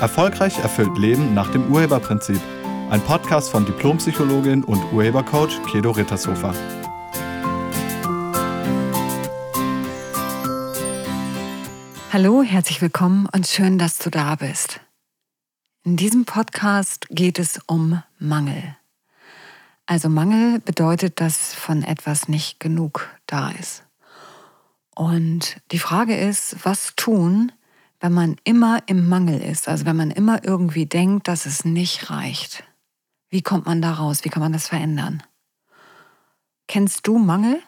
Erfolgreich erfüllt Leben nach dem Urheberprinzip. Ein Podcast von Diplompsychologin und Urhebercoach Kedo Rittershofer. Hallo, herzlich willkommen und schön, dass du da bist. In diesem Podcast geht es um Mangel. Also Mangel bedeutet, dass von etwas nicht genug da ist. Und die Frage ist, was tun, wenn man immer im Mangel ist, also wenn man immer irgendwie denkt, dass es nicht reicht. Wie kommt man da raus? Wie kann man das verändern? Kennst du Mangel?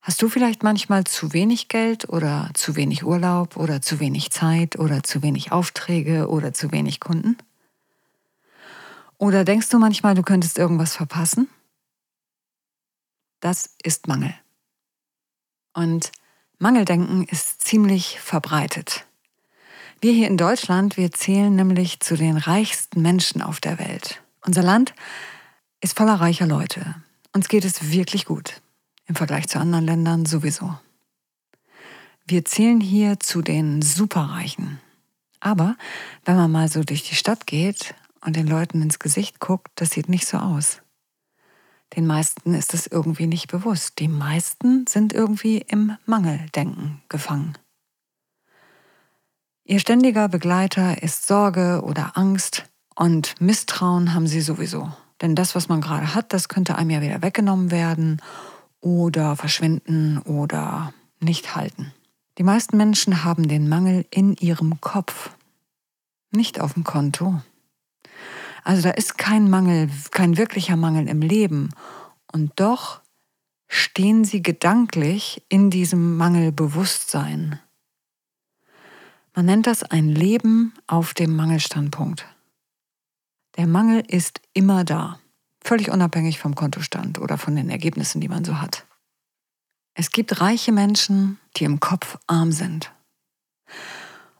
Hast du vielleicht manchmal zu wenig Geld oder zu wenig Urlaub oder zu wenig Zeit oder zu wenig Aufträge oder zu wenig Kunden? Oder denkst du manchmal, du könntest irgendwas verpassen? Das ist Mangel. Und Mangeldenken ist ziemlich verbreitet. Wir hier in Deutschland, wir zählen nämlich zu den reichsten Menschen auf der Welt. Unser Land ist voller reicher Leute. Uns geht es wirklich gut. Im Vergleich zu anderen Ländern sowieso. Wir zählen hier zu den Superreichen. Aber wenn man mal so durch die Stadt geht und den Leuten ins Gesicht guckt, das sieht nicht so aus. Den meisten ist es irgendwie nicht bewusst. Die meisten sind irgendwie im Mangeldenken gefangen. Ihr ständiger Begleiter ist Sorge oder Angst und Misstrauen haben sie sowieso. Denn das, was man gerade hat, das könnte einem ja wieder weggenommen werden oder verschwinden oder nicht halten. Die meisten Menschen haben den Mangel in ihrem Kopf, nicht auf dem Konto. Also da ist kein Mangel, kein wirklicher Mangel im Leben. Und doch stehen sie gedanklich in diesem Mangelbewusstsein. Man nennt das ein Leben auf dem Mangelstandpunkt. Der Mangel ist immer da, völlig unabhängig vom Kontostand oder von den Ergebnissen, die man so hat. Es gibt reiche Menschen, die im Kopf arm sind.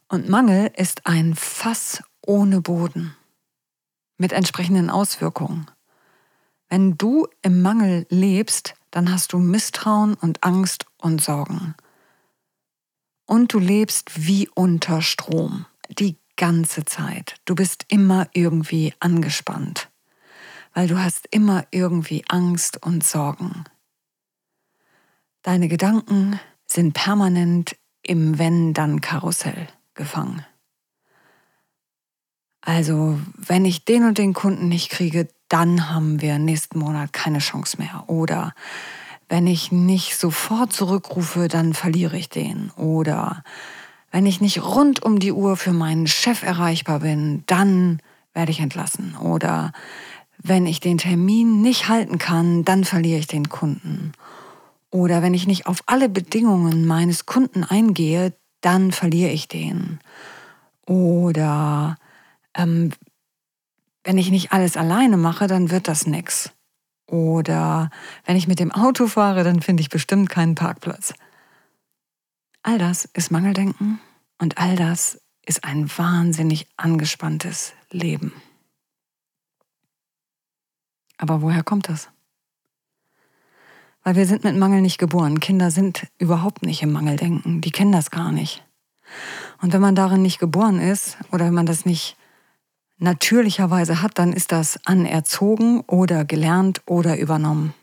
Und Mangel ist ein Fass ohne Boden mit entsprechenden Auswirkungen. Wenn du im Mangel lebst, dann hast du Misstrauen und Angst und Sorgen. Und du lebst wie unter Strom, die ganze Zeit. Du bist immer irgendwie angespannt, weil du hast immer irgendwie Angst und Sorgen. Deine Gedanken sind permanent im Wenn-Dann-Karussell gefangen. Also, wenn ich den und den Kunden nicht kriege, dann haben wir nächsten Monat keine Chance mehr. Oder wenn ich nicht sofort zurückrufe, dann verliere ich den. Oder wenn ich nicht rund um die Uhr für meinen Chef erreichbar bin, dann werde ich entlassen. Oder wenn ich den Termin nicht halten kann, dann verliere ich den Kunden. Oder wenn ich nicht auf alle Bedingungen meines Kunden eingehe, dann verliere ich den. Oder ähm, wenn ich nicht alles alleine mache, dann wird das nix. Oder wenn ich mit dem Auto fahre, dann finde ich bestimmt keinen Parkplatz. All das ist Mangeldenken und all das ist ein wahnsinnig angespanntes Leben. Aber woher kommt das? Weil wir sind mit Mangel nicht geboren. Kinder sind überhaupt nicht im Mangeldenken. Die kennen das gar nicht. Und wenn man darin nicht geboren ist oder wenn man das nicht natürlicherweise hat, dann ist das anerzogen oder gelernt oder übernommen.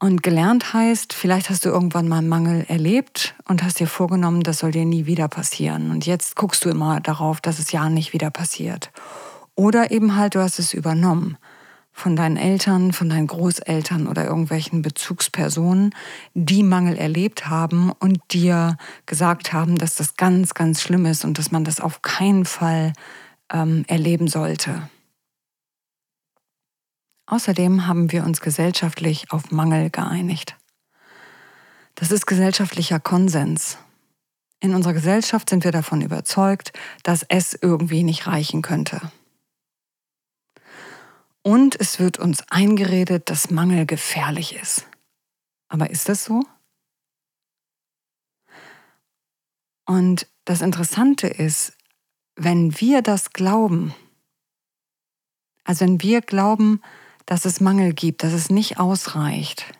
Und gelernt heißt, vielleicht hast du irgendwann mal Mangel erlebt und hast dir vorgenommen, das soll dir nie wieder passieren. Und jetzt guckst du immer darauf, dass es ja nicht wieder passiert. Oder eben halt, du hast es übernommen von deinen Eltern, von deinen Großeltern oder irgendwelchen Bezugspersonen, die Mangel erlebt haben und dir gesagt haben, dass das ganz, ganz schlimm ist und dass man das auf keinen Fall ähm, erleben sollte. Außerdem haben wir uns gesellschaftlich auf Mangel geeinigt. Das ist gesellschaftlicher Konsens. In unserer Gesellschaft sind wir davon überzeugt, dass es irgendwie nicht reichen könnte. Und es wird uns eingeredet, dass Mangel gefährlich ist. Aber ist das so? Und das Interessante ist, wenn wir das glauben, also wenn wir glauben, dass es Mangel gibt, dass es nicht ausreicht,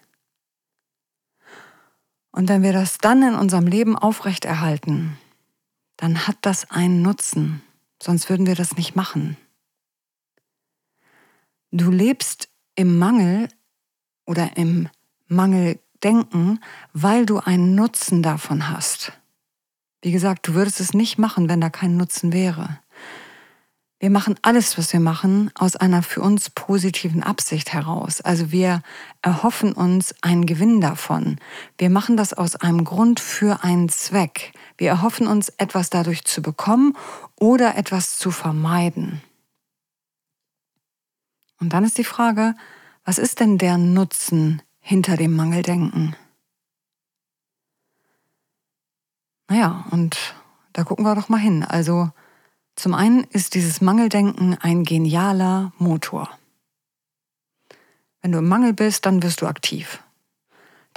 und wenn wir das dann in unserem Leben aufrechterhalten, dann hat das einen Nutzen, sonst würden wir das nicht machen. Du lebst im Mangel oder im Mangeldenken, weil du einen Nutzen davon hast. Wie gesagt, du würdest es nicht machen, wenn da kein Nutzen wäre. Wir machen alles, was wir machen, aus einer für uns positiven Absicht heraus. Also wir erhoffen uns einen Gewinn davon. Wir machen das aus einem Grund für einen Zweck. Wir erhoffen uns etwas dadurch zu bekommen oder etwas zu vermeiden. Und dann ist die Frage, was ist denn der Nutzen hinter dem Mangeldenken? Naja, und da gucken wir doch mal hin. Also zum einen ist dieses Mangeldenken ein genialer Motor. Wenn du im Mangel bist, dann wirst du aktiv.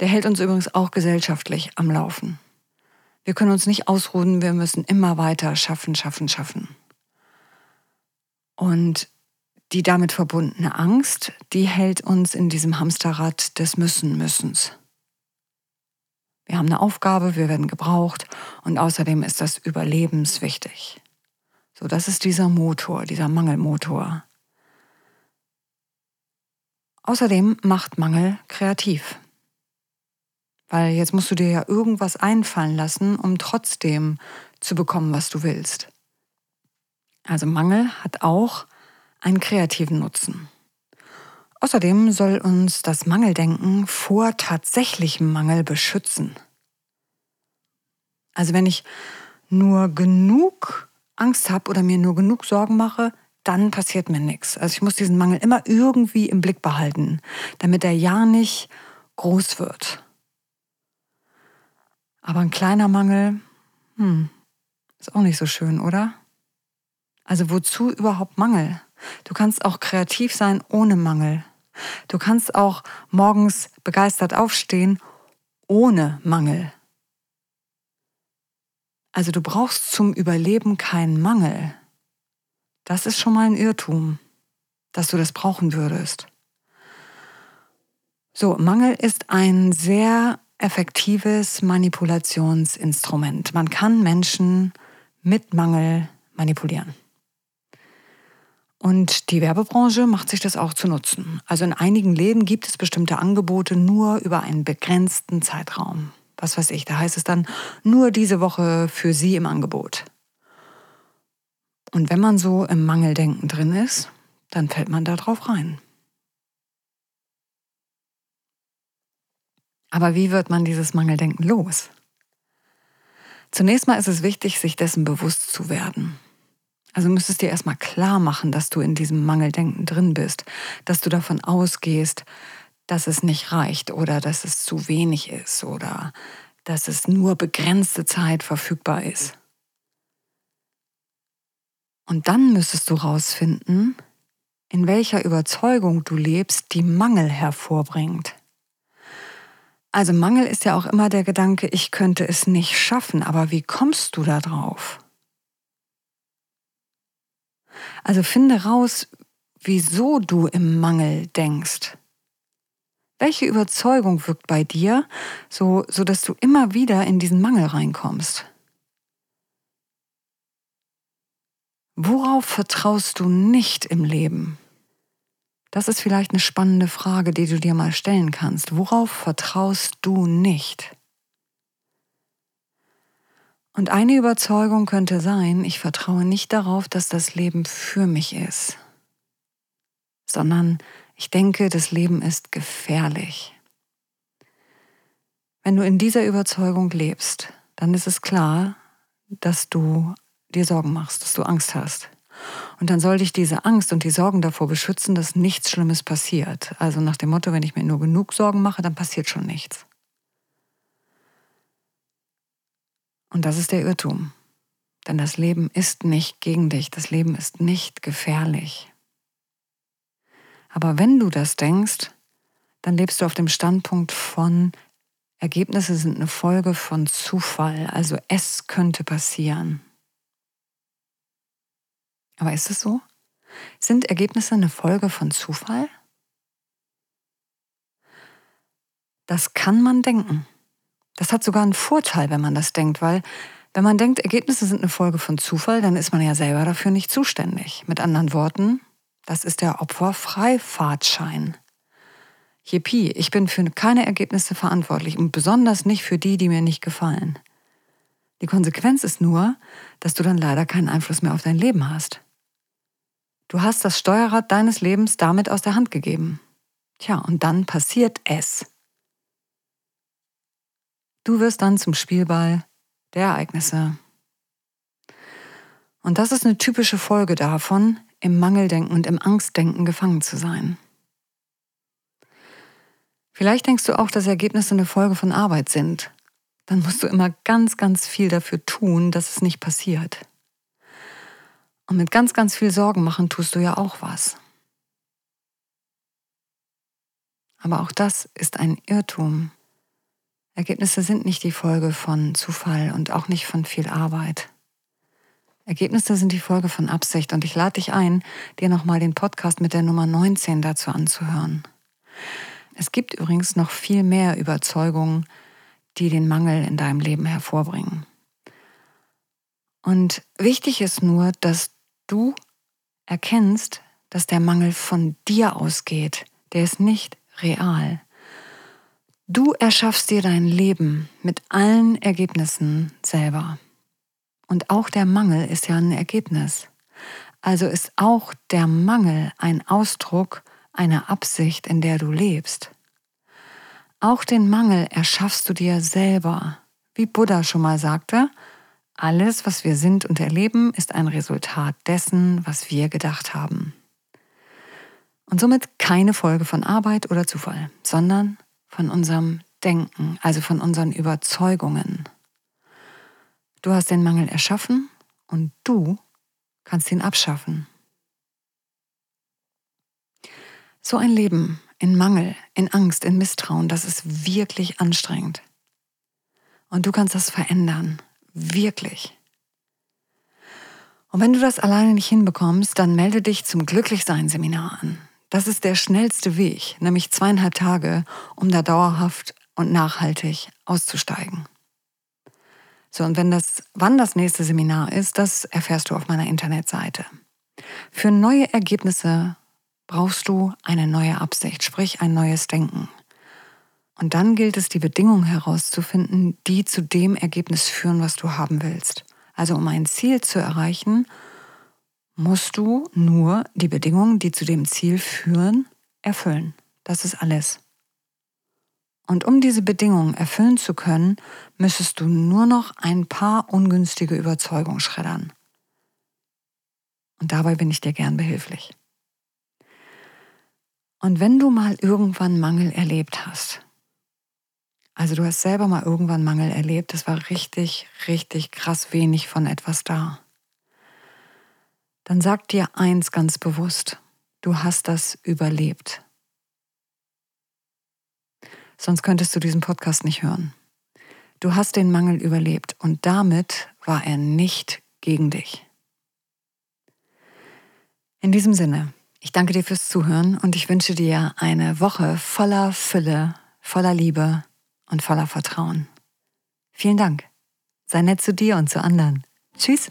Der hält uns übrigens auch gesellschaftlich am Laufen. Wir können uns nicht ausruhen, wir müssen immer weiter schaffen, schaffen, schaffen. Und die damit verbundene Angst, die hält uns in diesem Hamsterrad des Müssen, Müssens. Wir haben eine Aufgabe, wir werden gebraucht und außerdem ist das überlebenswichtig. So, das ist dieser Motor, dieser Mangelmotor. Außerdem macht Mangel kreativ. Weil jetzt musst du dir ja irgendwas einfallen lassen, um trotzdem zu bekommen, was du willst. Also Mangel hat auch einen kreativen Nutzen. Außerdem soll uns das Mangeldenken vor tatsächlichem Mangel beschützen. Also wenn ich nur genug Angst habe oder mir nur genug Sorgen mache, dann passiert mir nichts. Also ich muss diesen Mangel immer irgendwie im Blick behalten, damit er ja nicht groß wird. Aber ein kleiner Mangel, hm, ist auch nicht so schön, oder? Also wozu überhaupt Mangel? Du kannst auch kreativ sein ohne Mangel. Du kannst auch morgens begeistert aufstehen ohne Mangel. Also du brauchst zum Überleben keinen Mangel. Das ist schon mal ein Irrtum, dass du das brauchen würdest. So, Mangel ist ein sehr effektives Manipulationsinstrument. Man kann Menschen mit Mangel manipulieren. Und die Werbebranche macht sich das auch zu nutzen. Also in einigen Läden gibt es bestimmte Angebote nur über einen begrenzten Zeitraum was weiß ich, da heißt es dann nur diese Woche für Sie im Angebot. Und wenn man so im Mangeldenken drin ist, dann fällt man da drauf rein. Aber wie wird man dieses Mangeldenken los? Zunächst mal ist es wichtig, sich dessen bewusst zu werden. Also müsstest dir erstmal klar machen, dass du in diesem Mangeldenken drin bist, dass du davon ausgehst, dass es nicht reicht oder dass es zu wenig ist oder dass es nur begrenzte Zeit verfügbar ist. Und dann müsstest du rausfinden, in welcher Überzeugung du lebst, die Mangel hervorbringt. Also Mangel ist ja auch immer der Gedanke, ich könnte es nicht schaffen, aber wie kommst du da drauf? Also finde raus, wieso du im Mangel denkst. Welche Überzeugung wirkt bei dir, so, so dass du immer wieder in diesen Mangel reinkommst? Worauf vertraust du nicht im Leben? Das ist vielleicht eine spannende Frage, die du dir mal stellen kannst. Worauf vertraust du nicht? Und eine Überzeugung könnte sein, ich vertraue nicht darauf, dass das Leben für mich ist, sondern ich denke, das Leben ist gefährlich. Wenn du in dieser Überzeugung lebst, dann ist es klar, dass du dir Sorgen machst, dass du Angst hast. Und dann soll dich diese Angst und die Sorgen davor beschützen, dass nichts Schlimmes passiert. Also nach dem Motto, wenn ich mir nur genug Sorgen mache, dann passiert schon nichts. Und das ist der Irrtum. Denn das Leben ist nicht gegen dich, das Leben ist nicht gefährlich. Aber wenn du das denkst, dann lebst du auf dem Standpunkt von Ergebnisse sind eine Folge von Zufall, also es könnte passieren. Aber ist es so? Sind Ergebnisse eine Folge von Zufall? Das kann man denken. Das hat sogar einen Vorteil, wenn man das denkt, weil Wenn man denkt, Ergebnisse sind eine Folge von Zufall, dann ist man ja selber dafür nicht zuständig. Mit anderen Worten, das ist der Opferfreifahrtschein. Yippie, ich bin für keine Ergebnisse verantwortlich und besonders nicht für die, die mir nicht gefallen. Die Konsequenz ist nur, dass du dann leider keinen Einfluss mehr auf dein Leben hast. Du hast das Steuerrad deines Lebens damit aus der Hand gegeben. Tja, und dann passiert es. Du wirst dann zum Spielball der Ereignisse. Und das ist eine typische Folge davon, im Mangeldenken und im Angstdenken gefangen zu sein. Vielleicht denkst du auch, dass Ergebnisse eine Folge von Arbeit sind. Dann musst du immer ganz, ganz viel dafür tun, dass es nicht passiert. Und mit ganz, ganz viel Sorgen machen tust du ja auch was. Aber auch das ist ein Irrtum. Ergebnisse sind nicht die Folge von Zufall und auch nicht von viel Arbeit. Ergebnisse sind die Folge von Absicht und ich lade dich ein, dir nochmal den Podcast mit der Nummer 19 dazu anzuhören. Es gibt übrigens noch viel mehr Überzeugungen, die den Mangel in deinem Leben hervorbringen. Und wichtig ist nur, dass du erkennst, dass der Mangel von dir ausgeht. Der ist nicht real. Du erschaffst dir dein Leben mit allen Ergebnissen selber. Und auch der Mangel ist ja ein Ergebnis. Also ist auch der Mangel ein Ausdruck einer Absicht, in der du lebst. Auch den Mangel erschaffst du dir selber. Wie Buddha schon mal sagte, alles, was wir sind und erleben, ist ein Resultat dessen, was wir gedacht haben. Und somit keine Folge von Arbeit oder Zufall, sondern von unserem Denken, also von unseren Überzeugungen. Du hast den Mangel erschaffen und du kannst ihn abschaffen. So ein Leben in Mangel, in Angst, in Misstrauen, das ist wirklich anstrengend. Und du kannst das verändern, wirklich. Und wenn du das alleine nicht hinbekommst, dann melde dich zum Glücklichsein-Seminar an. Das ist der schnellste Weg, nämlich zweieinhalb Tage, um da dauerhaft und nachhaltig auszusteigen. So, und wenn das, wann das nächste Seminar ist, das erfährst du auf meiner Internetseite. Für neue Ergebnisse brauchst du eine neue Absicht, sprich ein neues Denken. Und dann gilt es, die Bedingungen herauszufinden, die zu dem Ergebnis führen, was du haben willst. Also um ein Ziel zu erreichen, musst du nur die Bedingungen, die zu dem Ziel führen, erfüllen. Das ist alles. Und um diese Bedingungen erfüllen zu können, müsstest du nur noch ein paar ungünstige Überzeugungen schreddern. Und dabei bin ich dir gern behilflich. Und wenn du mal irgendwann Mangel erlebt hast, also du hast selber mal irgendwann Mangel erlebt, es war richtig, richtig krass wenig von etwas da dann sag dir eins ganz bewusst, du hast das überlebt. Sonst könntest du diesen Podcast nicht hören. Du hast den Mangel überlebt und damit war er nicht gegen dich. In diesem Sinne, ich danke dir fürs Zuhören und ich wünsche dir eine Woche voller Fülle, voller Liebe und voller Vertrauen. Vielen Dank. Sei nett zu dir und zu anderen. Tschüss.